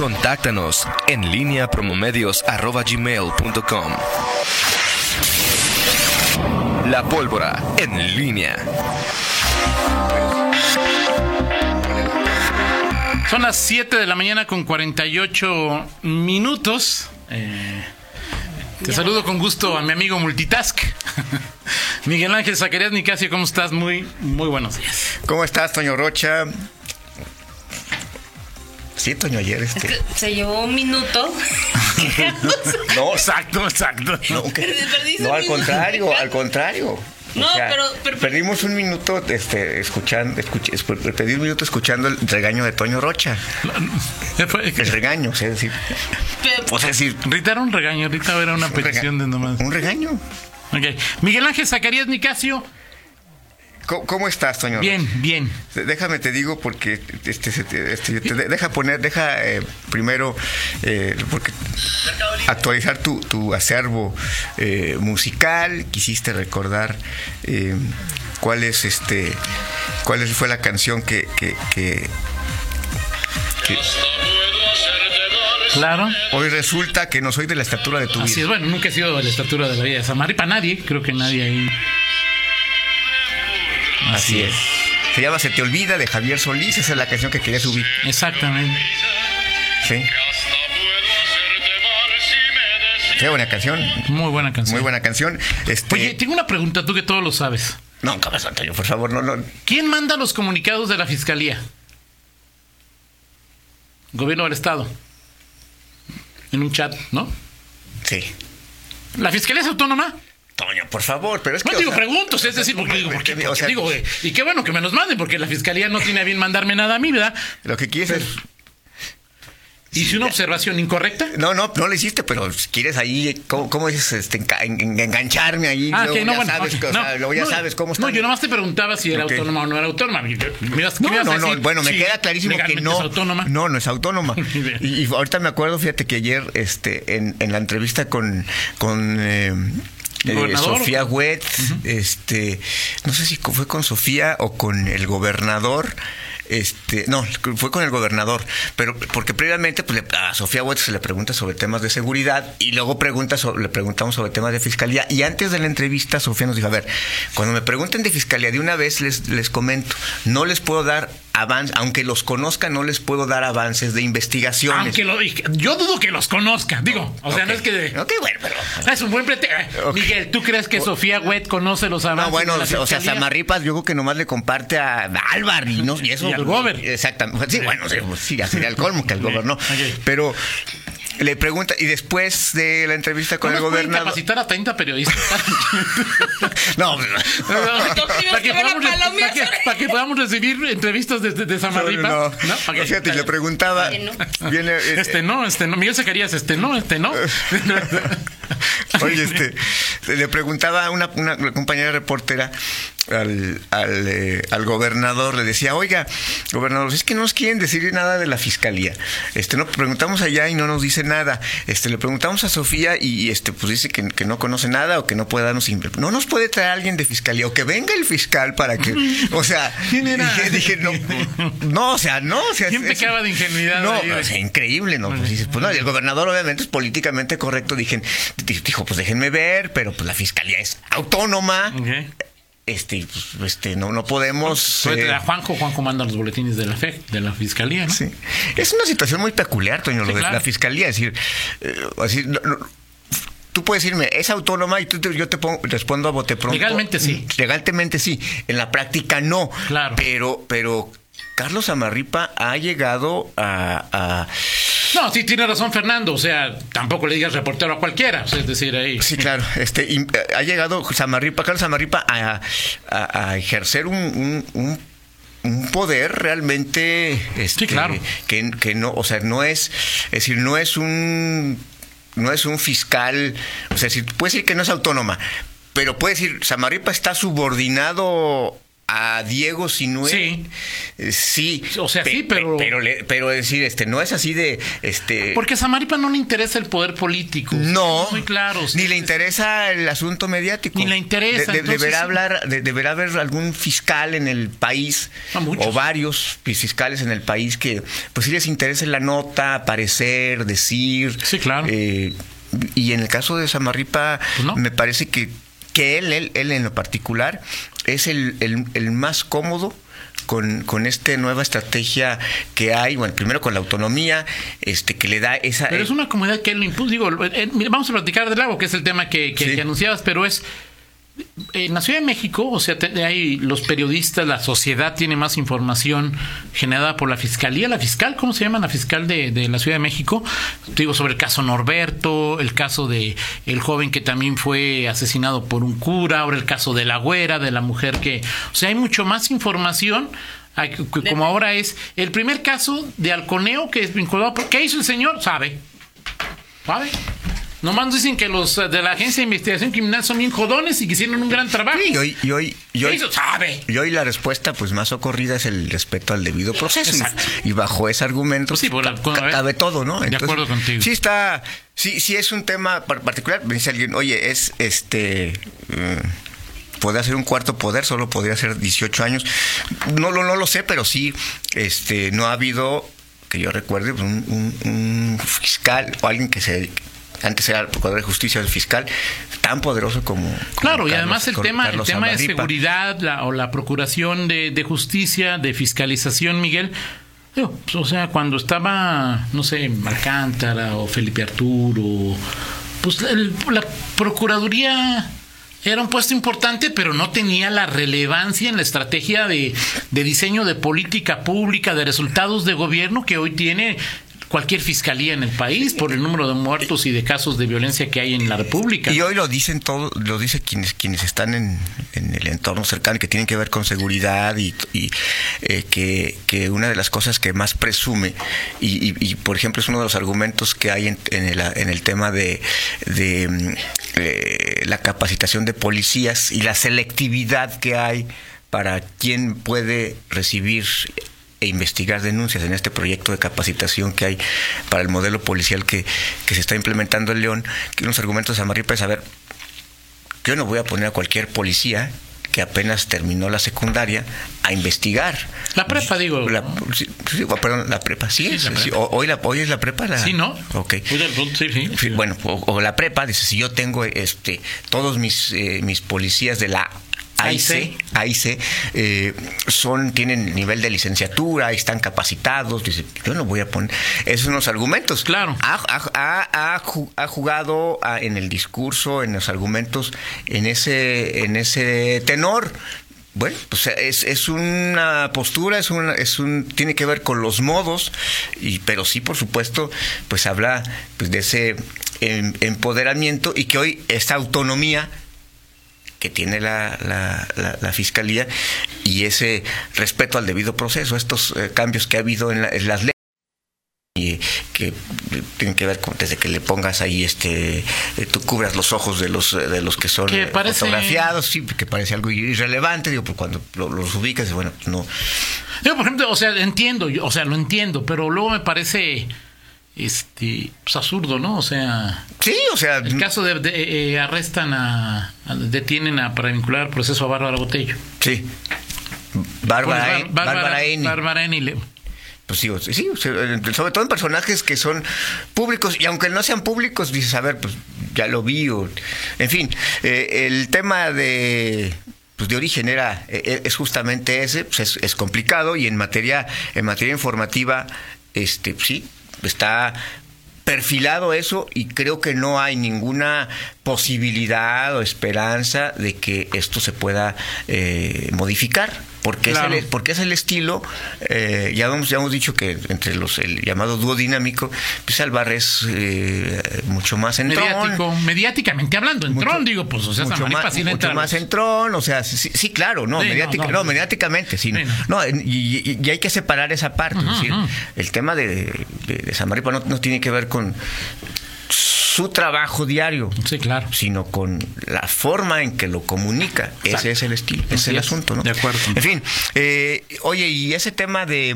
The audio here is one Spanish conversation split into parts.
Contáctanos en línea promomedios.com. La pólvora en línea. Son las 7 de la mañana con 48 minutos. Eh, te saludo con gusto a mi amigo Multitask. Miguel Ángel Zacarías Nicasio, ¿cómo estás? Muy, muy buenos días. ¿Cómo estás, Toño Rocha? Sí, Toño, ayer este. Es que se llevó un minuto. no, exacto, exacto. No, que- no, al contrario, al contrario. No, pero- pero- perdimos un minuto este, escuchando, escuch- escu- perdí un minuto escuchando el regaño de Toño Rocha. El regaño, o sea, es decir, Pero- o sea, decir, Rita era un regaño, Rita era una un rega- petición de nomás. Un regaño. Miguel Ángel Zacarías Nicasio, ¿Cómo, cómo estás, Toño? bien, bien. Déjame te digo porque este, se te- este, te- deja poner, deja eh, primero eh, porque actualizar tu, tu acervo eh, musical. Quisiste recordar eh, cuál es este, cuál fue la canción que, que, que- que- Claro. hoy resulta que no soy de la estatura de tu Así vida. es, bueno, nunca he sido de la estatura de la vida de Samari. Para nadie, creo que nadie ahí. Así es. Se llama Se te olvida de Javier Solís. Esa es la canción que quería subir. Exactamente. Sí. Qué buena canción. Muy buena canción. Muy buena canción. Este, Oye, tengo una pregunta, tú que todo lo sabes. No, cabeza, Antonio, por favor, no, no. ¿Quién manda los comunicados de la fiscalía? Gobierno del Estado. En un chat, ¿no? Sí. ¿La fiscalía es autónoma? Toño, por favor, pero es que. No digo sea, es decir, porque digo, porque, o sea, digo, eh, y qué bueno que me los manden, porque la fiscalía no tiene a bien mandarme nada a mí, ¿verdad? Lo que quieres es. Hice una observación incorrecta. No, no, no lo hiciste, pero si quieres ahí, ¿cómo, cómo dices? Este, engancharme ahí. Ah, luego ok, no, ya bueno. sabes, ok, que- o no, sea, luego ya no, sabes cómo está. No, yo nomás te preguntaba si era autónoma o no era autónoma. ¿Me ibas- No, no, no, bueno, me Sí, queda clarísimo que no. es autónoma. No, no es autónoma. Y, y ahorita me acuerdo, fíjate que ayer, este, en, en la entrevista con, con eh, ¿El eh? Sofía Wet, este, no sé si fue con Sofía o con el gobernador. Este, no, fue con el gobernador, pero porque previamente pues, a Sofía Wet se le pregunta sobre temas de seguridad y luego pregunta le preguntamos sobre temas de fiscalía y antes de la entrevista Sofía nos dijo, a ver, cuando me pregunten de fiscalía de una vez les, les comento, no les puedo dar avance, aunque los conozca, no les puedo dar avances de investigaciones. Aunque lo yo dudo que los conozca. Digo, o sea, no es que. Ok, bueno, pero... Es un buen pretexto. Ok. Miguel, ¿tú crees que Sofía Wet conoce los avances? No, bueno, de la o sea? Samarripas yo creo que nomás le comparte a Álvaro y, no, y eso... Y al gober. Exactamente. Sí, bueno, sí, pues, ya sería el colmo que el gober no. Pero le pregunta, y después de la entrevista con ¿No el gobernador... capacitar a 30 periodistas? No, para, que podamos, para, que, para que podamos recibir entrevistas de, de, de Samarripa. no, ¿No? Ok. Fíjate, le preguntaba... Este no. Viene, eh, Este no, este no. Miguel Zacarías, este no, este no. Oye, este, le preguntaba a una, una compañera reportera al, al, eh, al gobernador, le decía, oiga, gobernador, es que no nos quieren decir nada de la fiscalía. Este, no, preguntamos allá y no nos dice nada. Este, le preguntamos a Sofía y este, pues dice que, que no conoce nada o que no puede darnos No nos puede traer alguien de fiscalía o que venga el fiscal para que, o sea, ¿Quién era? dije, dije, no, no, o sea, no, o sea, ¿Quién pecaba de ingenuidad No, o sea, increíble, ¿no? Pues dices, pues no, y el gobernador obviamente es políticamente correcto. Dije, dijo, pues déjenme ver, pero pues la fiscalía es autónoma. Ok. Este, pues, este, no, no podemos. Eh, a Juanjo, Juanjo manda los boletines de la FE, de la fiscalía, ¿no? sí. Es una situación muy peculiar, Toño, Sí, lo de claro. la fiscalía. Es decir, eh, así, no- no, tú puedes decirme, es autónoma y tú te- yo te pongo- respondo a bote pronto. Legalmente sí. Legalmente sí. En la práctica no. Claro. Pero, pero Carlos Amarripa ha llegado a- a No, sí, tiene razón Fernando. O sea, tampoco le digas reportero a cualquiera. es decir, ahí. Sí, claro. Este, y, eh, ha llegado Samarripa, Carlos Samarripa a, a- a ejercer un, un- un- un poder realmente este, Sí, claro. que, que no, o sea, no es, es decir, no es un no es un fiscal, o sea, si puede decir que no es autónoma, pero puede decir, Samarripa está subordinado a Diego Sinue. Sí. eh, sí. O sea, sí, pero- Pero, le- pero decir, este, no es así de. Este, Porque a Samaripa no le interesa el poder político. no, Muy claro. sí. ni le interesa el asunto mediático. Ni le interesa, De- de- entonces, deberá hablar, de- deberá haber algún fiscal en el país Ah, o varios fiscales en el país que, pues sí les interese la nota, aparecer, decir. Sí, claro. Eh, y en el caso de Samarripa, Pues no. me parece que, que él, él, él en lo particular, es el, el- el más cómodo con, con esta nueva estrategia que hay, bueno, primero con la autonomía, este que le da esa... Pero es una comunidad que él lo impuso. Digo, eh, mira, vamos a platicar del agua, que es el tema que, que- Sí. que anunciabas, pero es. En la Ciudad de México, o sea, hay los periodistas, la sociedad tiene más información generada por la fiscalía. La fiscal, ¿cómo se llama? La fiscal de, de la Ciudad de México. Digo sobre el caso Norberto, el caso de el joven que también fue asesinado por un cura, ahora el caso de la güera, de la mujer que. O sea, hay mucho más información. Como ahora es el primer caso de halconeo que es vinculado. ¿Qué hizo el señor? Sabe. ¿Sabe? Nomás nos dicen que los eh, de la Agencia de Investigación Criminal son bien jodones y que hicieron un gran trabajo. Y hoy, y hoy, y ¿Qué hoy-? Sabe. y hoy la respuesta pues más ocurrida es el respeto al debido proceso. Y- Exacto. Y, bajo ese argumento Pues sí, la- cabe todo, ¿no? de acuerdo contigo. Sí está, sí, sí es un tema par- particular. Me dice alguien, oye, es este... eh, Podría ser un cuarto poder, solo podría ser 18 años. No, lo no lo sé, pero sí, este, no ha habido, que yo recuerde, un, un- un fiscal o alguien que se antes era el procurador de justicia, el fiscal, tan poderoso como. como Claro, y además el tema, el tema de seguridad la- o la procuración de, de justicia, de fiscalización, Miguel. pues, o sea, cuando estaba, no sé, Alcántara o Felipe Arturo, pues el- la Procuraduría era un puesto importante, pero no tenía la relevancia en la estrategia de, de diseño de política pública, de resultados de gobierno que hoy tiene cualquier fiscalía en el país por el número de muertos y de casos de violencia que hay en la República. Y hoy lo dicen todos, lo dicen quienes quienes están en, en el entorno cercano que tienen que ver con seguridad y, eh, que, que una de las cosas que más presume y, y- por ejemplo es uno de los argumentos que hay en, en el, en el tema de, de, mm, eh, la capacitación de policías y la selectividad que hay para quien puede recibir e investigar denuncias en este proyecto de capacitación que hay para el modelo policial que, que se está implementando en León, que unos argumentos de Amarripa es, a ver, yo no voy a poner a cualquier policía que apenas terminó la secundaria a investigar. La prepa, digo. La, perdón, la prepa, sí, Sí, es, la sí, prepa. hoy, la, hoy es la prepa. La, Sí, ¿no? Ok. Sí. Sí, bueno, o, o la prepa, dice, si yo tengo este todos mis, eh, mis policías de la AIC, AIC eh, son, tienen nivel de licenciatura, están capacitados, dice, yo no voy a poner esos son los argumentos. Claro. Ha, ha- ha- ha ju- ha jugado ah, en el discurso, en los argumentos, en ese, en ese tenor. Bueno, pues es, es una postura, es una, es un, tiene que ver con los modos, y, pero sí, por supuesto, pues habla pues, de ese em, empoderamiento y que hoy esta autonomía que tiene la, la, la- la fiscalía y ese respeto al debido proceso, estos eh, cambios que ha habido en, la- en las leyes y que tienen que ver con desde que le pongas ahí este eh, tú cubras los ojos de los de los que son Que eh, parece- fotografiados sí que parece algo irrelevante digo pues cuando lo- los ubicas bueno pues no. Yo, por ejemplo, o sea, entiendo, yo- o sea, lo entiendo, pero luego me parece este pues absurdo, ¿no? O sea, sí o sea el caso de, de- eh, arrestan a, a- detienen a para vincular al proceso a Bárbara Botello. sí Bárbara Pues, Bárbara Eni. Bárbara le- Pues sí, sí, eh, sobre todo en personajes que son públicos, y aunque no sean públicos, dices, a ver, pues ya lo vi, o- en fin, eh, el tema de pues de origen era eh, es justamente ese, pues es, es complicado y en materia en materia informativa este sí está perfilado eso y creo que no hay ninguna posibilidad o esperanza de que esto se pueda eh, modificar porque Claro. es el, porque es el estilo eh, ya hemos ya hemos dicho que entre los el llamado dúo dinámico pues Álvarez es eh, mucho más entrón mediático, mediáticamente hablando, en mucho- Tron, digo, pues, o sea, mucho más, mucho a más entrón, o sea, sí, sí, claro, no, Sí, no, mediática- no, no, no. mediáticamente, sí, no, Sí, y, y- y hay que separar esa parte, es decir, el tema de, de, de Samaripa no, no tiene que ver con su trabajo diario, Sí, claro. sino con la forma en que lo comunica. Exacto. Ese es el estilo, ese es el asunto, ¿no? De acuerdo. En fin, eh, oye, y ese tema de,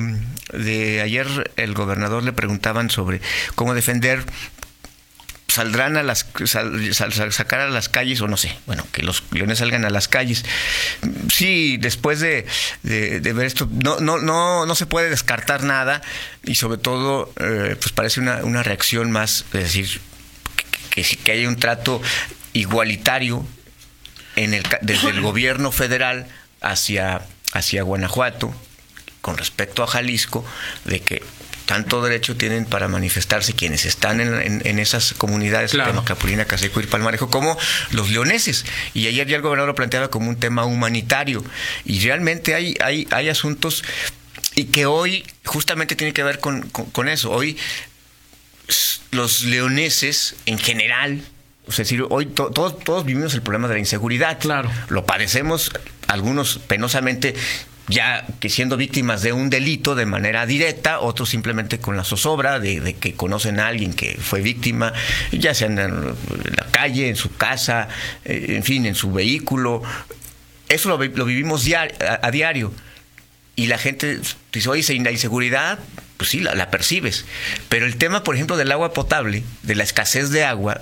de ayer el gobernador le preguntaban sobre cómo defender saldrán a las sal- sal- sal- sacar a las calles o no sé bueno que los leones salgan a las calles sí después de, de- de ver esto no no no no se puede descartar nada y sobre todo eh, pues parece una, una reacción más es decir que, que, haya un trato igualitario en el, desde el gobierno federal hacia, hacia Guanajuato con respecto a Jalisco, de que tanto derecho tienen para manifestarse quienes están en, en- en esas comunidades, Claro. como Capulina, Caseco y Palmarejo, como los leoneses. Y ayer ya el gobernador lo planteaba como un tema humanitario. Y realmente hay, hay, hay asuntos y que hoy justamente tiene que ver con, con- con eso. Hoy los leoneses en general, es decir, hoy to- todos, todos vivimos el problema de la inseguridad. Claro. Lo padecemos algunos penosamente ya que siendo víctimas de un delito de manera directa, otros simplemente con la zozobra de, de que conocen a alguien que fue víctima, ya sea en la, en la calle, en su casa, eh, en fin, en su vehículo. Eso lo, lo vivimos a- a diario. Y la gente dice, oye, ¿y la inseguridad, pues sí, la, la percibes. Pero el tema, por ejemplo, del agua potable, de la escasez de agua,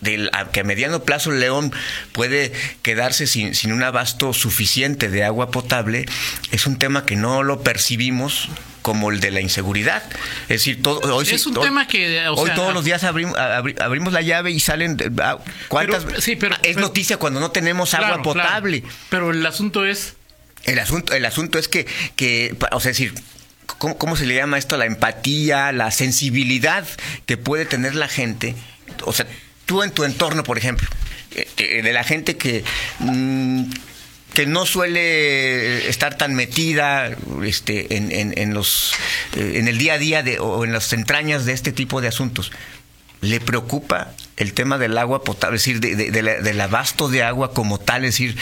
del, a, que a mediano plazo León puede quedarse sin, sin un abasto suficiente de agua potable, es un tema que no lo percibimos como el de la inseguridad. Es decir, todo, hoy Es un tema que, o hoy sea, todos los días abrimos, abri- abrimos la llave y salen... de- ah, ¿Cuántas? Pero, sí, pero- es pero- noticia cuando no tenemos agua claro. potable. Pero el asunto es El asunto, el asunto es que, que o sea, es decir, ¿cómo, se le llama esto? La empatía, la sensibilidad que puede tener la gente. O sea, tú en tu entorno, por ejemplo, eh, eh, de la gente que... mm, que no suele estar tan metida este, en, los, eh, en el día a día de, o en las entrañas de este tipo de asuntos. ¿Le preocupa el tema del agua potable, es decir, del abasto de agua como tal? Es decir,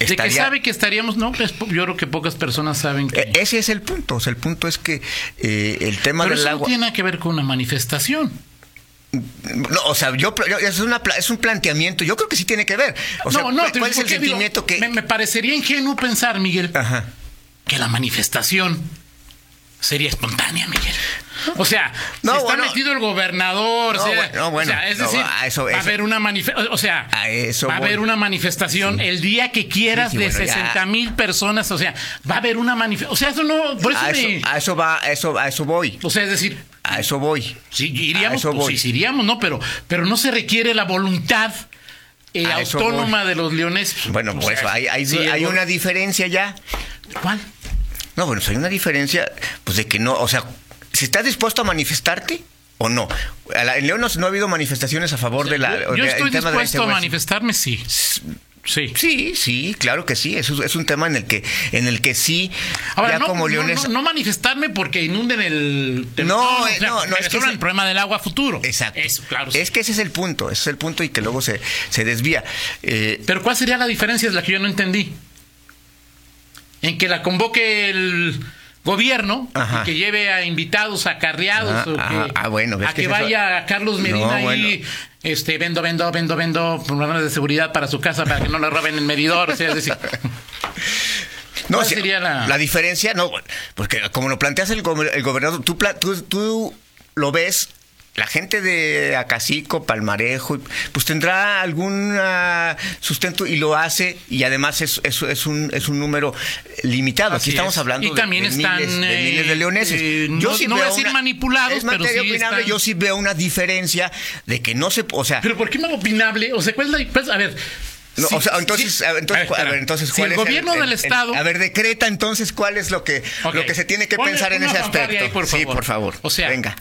de que estaría- sabe que estaríamos, no, pues, yo creo que pocas personas saben que eh, Ese es el punto. O sea, el punto es que eh, el tema pero del eso agua. no tiene nada que ver con una manifestación. No, o sea, yo, yo- es, una, es un planteamiento. Yo creo que sí tiene que ver. O sea, no, no, ¿cuál, es el porque digo, sentimiento que.? me, me parecería ingenuo pensar, Miguel, Ajá. que la manifestación sería espontánea, Miguel. O sea, No, si está bueno. metido el gobernador, No, o sea, bueno, no, bueno, o sea, es decir, a eso- va a haber una manifestación, o sea, A eso va a haber una manifestación el día que quieras Sí, sí, de bueno, ya. 60 mil personas, o sea, va a haber una manifestación, o sea, eso no, por eso, A me- eso, a eso va, a eso, a eso voy. o sea, es decir, A eso voy. Sí, A iríamos, eso pues voy. iríamos, ¿no? Pero, pero no se requiere la voluntad eh, A autónoma de los leoneses. Bueno, O pues sea, hay, hay, una diferencia ya. ¿Cuál? No, bueno, pues hay una diferencia, pues de que no, o sea, si estás dispuesto a manifestarte o no. La- en León no, no ha habido manifestaciones a favor de la. Yo, yo estoy tema de la dispuesto a manifestarme, sí. Sí. Sí, sí, claro que sí. Eso es un tema en el que, en el que sí, Ahora, ya no, como no- leones. no, no manifestarme porque inunden el... No, o eh, sea, no, no, es que el problema del agua futuro. Exacto. Eso, claro. sí. Es que ese es el punto, ese es el punto y que luego se, se desvía. Eh, Pero ¿cuál sería la diferencia? Es la que yo no entendí. En que la convoque el gobierno y que lleve a invitados acarreados Ah, o que, ah, ah, bueno, a que que es eso- vaya Carlos No, Medina ahí bueno. este vendo vendo vendo vendo programas de seguridad para su casa para que no le roben el medidor o sea, es decir no, ¿Cuál sí, sería la- diferencia? No, porque como lo planteas el, gober- el gobernador, tú, tú, tú lo ves. La gente de Acacico, Palmarejo, pues tendrá algún ah, sustento y lo hace, y además es, es, es un, es un número limitado. Así Aquí estamos es. hablando Y de, también de están, miles, de miles de eh, leoneses. eh, no- no voy a decir manipulados, es pero materia sí opinable, están- yo sí veo una diferencia de que no se, o sea, pero ¿por qué me hago opinable? o sea ¿cuál es la pues, a ver No, sí, o sea, sí, entonces, sí. a ver, entonces, A ver, a ver, espera. entonces, si ¿cuál el es gobierno el- del el- estado a ver, decreta entonces cuál es lo que, lo que se tiene que Ponle pensar en una ese aspecto. ahí, por Sí, por favor. O sea, venga.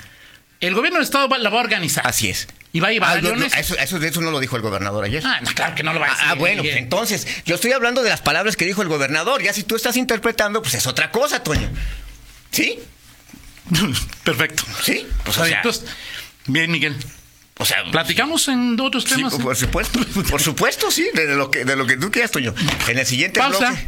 El gobierno del estado va- la va a organizar Así es. y va a llevar Ah, no, eso, eso, eso no lo dijo el gobernador ayer. Ah, no, claro que no lo va a Ah, decir. ah, bueno, pues entonces, yo estoy hablando de las palabras que dijo el gobernador. Ya si tú estás interpretando, pues es otra cosa, Toño. ¿Sí? Perfecto. Sí. Pues, o sea, entonces, bien, Miguel. o sea, Platicamos en otros sí, temas. por supuesto. Por supuesto, sí, de lo que, de lo que tú quieras, Toño. En el siguiente Pausa. bloque.